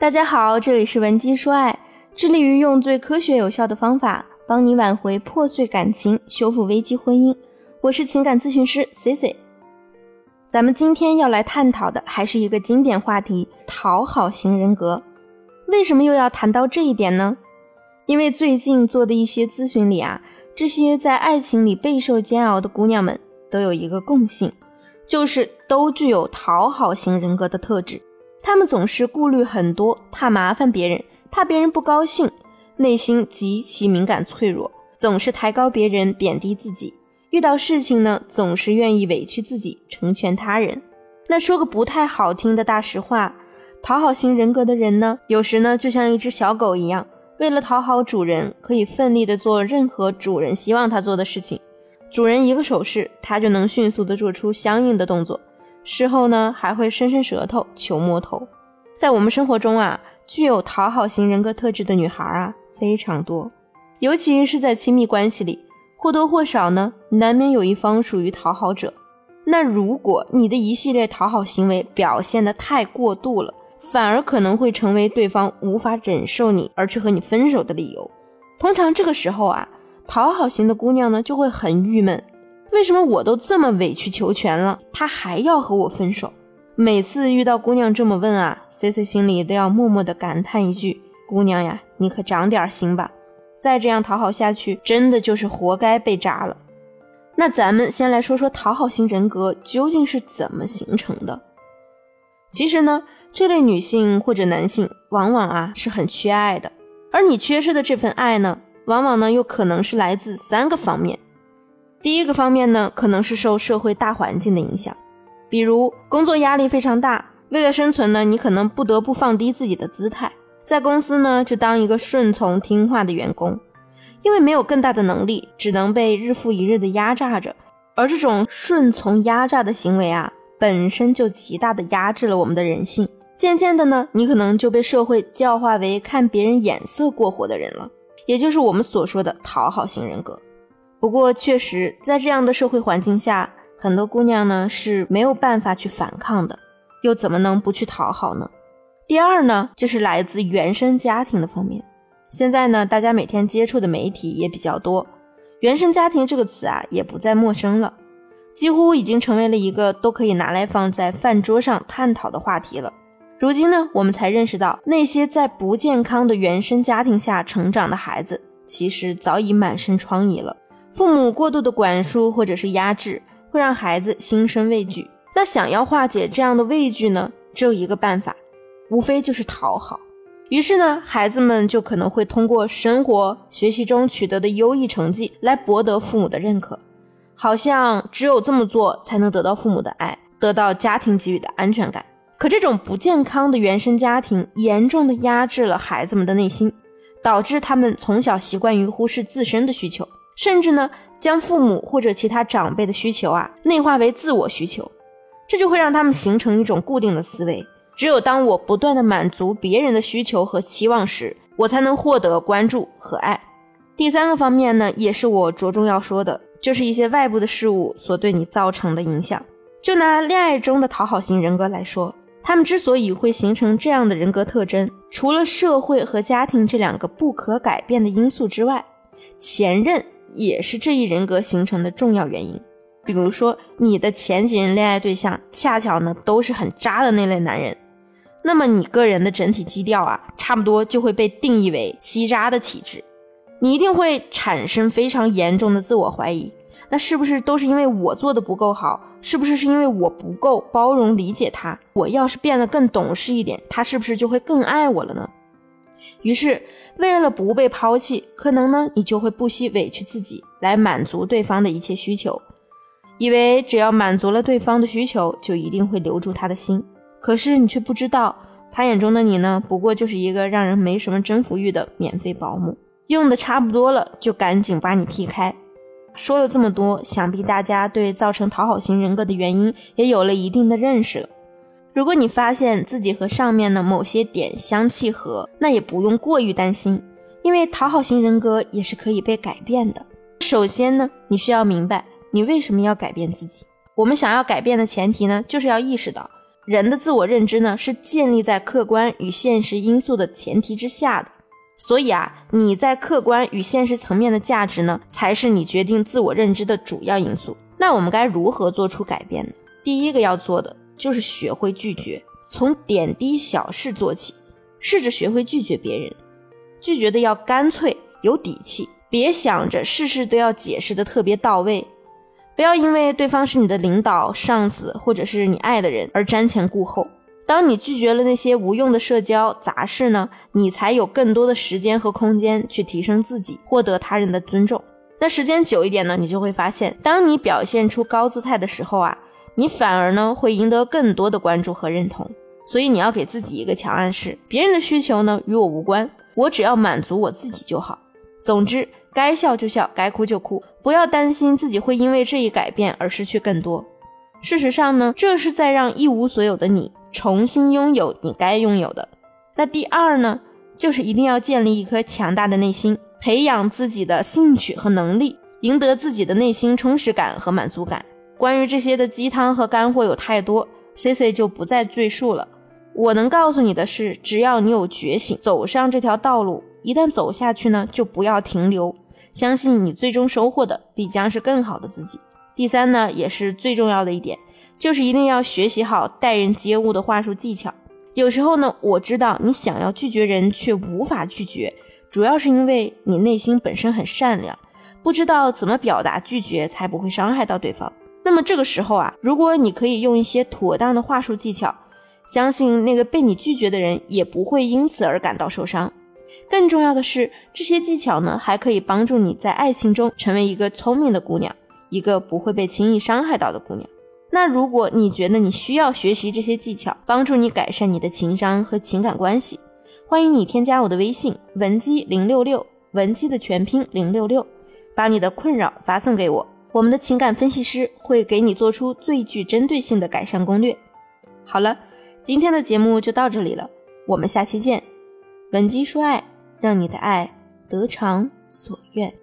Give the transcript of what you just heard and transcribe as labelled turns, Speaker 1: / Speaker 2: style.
Speaker 1: 大家好，这里是文姬说爱，致力于用最科学有效的方法帮你挽回破碎感情，修复危机婚姻。我是情感咨询师 C C。咱们今天要来探讨的还是一个经典话题——讨好型人格。为什么又要谈到这一点呢？因为最近做的一些咨询里啊，这些在爱情里备受煎熬的姑娘们都有一个共性，就是都具有讨好型人格的特质。他们总是顾虑很多，怕麻烦别人，怕别人不高兴，内心极其敏感脆弱，总是抬高别人，贬低自己。遇到事情呢，总是愿意委屈自己，成全他人。那说个不太好听的大实话，讨好型人格的人呢，有时呢就像一只小狗一样，为了讨好主人，可以奋力的做任何主人希望他做的事情。主人一个手势，他就能迅速的做出相应的动作。事后呢，还会伸伸舌头求摸头。在我们生活中啊，具有讨好型人格特质的女孩啊非常多，尤其是在亲密关系里，或多或少呢，难免有一方属于讨好者。那如果你的一系列讨好行为表现得太过度了，反而可能会成为对方无法忍受你而去和你分手的理由。通常这个时候啊，讨好型的姑娘呢就会很郁闷。为什么我都这么委曲求全了，他还要和我分手？每次遇到姑娘这么问啊，C C 心里都要默默的感叹一句：“姑娘呀，你可长点心吧！再这样讨好下去，真的就是活该被渣了。”那咱们先来说说讨好型人格究竟是怎么形成的。其实呢，这类女性或者男性往往啊是很缺爱的，而你缺失的这份爱呢，往往呢又可能是来自三个方面。第一个方面呢，可能是受社会大环境的影响，比如工作压力非常大，为了生存呢，你可能不得不放低自己的姿态，在公司呢就当一个顺从听话的员工，因为没有更大的能力，只能被日复一日的压榨着，而这种顺从压榨的行为啊，本身就极大的压制了我们的人性，渐渐的呢，你可能就被社会教化为看别人眼色过活的人了，也就是我们所说的讨好型人格。不过，确实在这样的社会环境下，很多姑娘呢是没有办法去反抗的，又怎么能不去讨好呢？第二呢，就是来自原生家庭的方面。现在呢，大家每天接触的媒体也比较多，原生家庭这个词啊也不再陌生了，几乎已经成为了一个都可以拿来放在饭桌上探讨的话题了。如今呢，我们才认识到，那些在不健康的原生家庭下成长的孩子，其实早已满身疮痍了。父母过度的管束或者是压制，会让孩子心生畏惧。那想要化解这样的畏惧呢，只有一个办法，无非就是讨好。于是呢，孩子们就可能会通过生活、学习中取得的优异成绩来博得父母的认可，好像只有这么做才能得到父母的爱，得到家庭给予的安全感。可这种不健康的原生家庭，严重的压制了孩子们的内心，导致他们从小习惯于忽视自身的需求。甚至呢，将父母或者其他长辈的需求啊内化为自我需求，这就会让他们形成一种固定的思维：只有当我不断的满足别人的需求和期望时，我才能获得关注和爱。第三个方面呢，也是我着重要说的，就是一些外部的事物所对你造成的影响。就拿恋爱中的讨好型人格来说，他们之所以会形成这样的人格特征，除了社会和家庭这两个不可改变的因素之外，前任。也是这一人格形成的重要原因。比如说，你的前几任恋爱对象恰巧呢都是很渣的那类男人，那么你个人的整体基调啊，差不多就会被定义为吸渣的体质。你一定会产生非常严重的自我怀疑，那是不是都是因为我做的不够好？是不是是因为我不够包容理解他？我要是变得更懂事一点，他是不是就会更爱我了呢？于是，为了不被抛弃，可能呢，你就会不惜委屈自己来满足对方的一切需求，以为只要满足了对方的需求，就一定会留住他的心。可是你却不知道，他眼中的你呢，不过就是一个让人没什么征服欲的免费保姆，用的差不多了，就赶紧把你踢开。说了这么多，想必大家对造成讨好型人格的原因也有了一定的认识了。如果你发现自己和上面的某些点相契合，那也不用过于担心，因为讨好型人格也是可以被改变的。首先呢，你需要明白你为什么要改变自己。我们想要改变的前提呢，就是要意识到人的自我认知呢，是建立在客观与现实因素的前提之下的。所以啊，你在客观与现实层面的价值呢，才是你决定自我认知的主要因素。那我们该如何做出改变呢？第一个要做的就是学会拒绝，从点滴小事做起，试着学会拒绝别人，拒绝的要干脆有底气，别想着事事都要解释的特别到位。不要因为对方是你的领导、上司，或者是你爱的人而瞻前顾后。当你拒绝了那些无用的社交杂事呢，你才有更多的时间和空间去提升自己，获得他人的尊重。那时间久一点呢，你就会发现，当你表现出高姿态的时候啊，你反而呢会赢得更多的关注和认同。所以你要给自己一个强暗示：别人的需求呢与我无关，我只要满足我自己就好。总之。该笑就笑，该哭就哭，不要担心自己会因为这一改变而失去更多。事实上呢，这是在让一无所有的你重新拥有你该拥有的。那第二呢，就是一定要建立一颗强大的内心，培养自己的兴趣和能力，赢得自己的内心充实感和满足感。关于这些的鸡汤和干货有太多，C C 就不再赘述了。我能告诉你的是，只要你有觉醒，走上这条道路。一旦走下去呢，就不要停留，相信你最终收获的必将是更好的自己。第三呢，也是最重要的一点，就是一定要学习好待人接物的话术技巧。有时候呢，我知道你想要拒绝人却无法拒绝，主要是因为你内心本身很善良，不知道怎么表达拒绝才不会伤害到对方。那么这个时候啊，如果你可以用一些妥当的话术技巧，相信那个被你拒绝的人也不会因此而感到受伤。更重要的是，这些技巧呢，还可以帮助你在爱情中成为一个聪明的姑娘，一个不会被轻易伤害到的姑娘。那如果你觉得你需要学习这些技巧，帮助你改善你的情商和情感关系，欢迎你添加我的微信文姬零六六，文姬的全拼零六六，把你的困扰发送给我，我们的情感分析师会给你做出最具针对性的改善攻略。好了，今天的节目就到这里了，我们下期见，文姬说爱。让你的爱得偿所愿。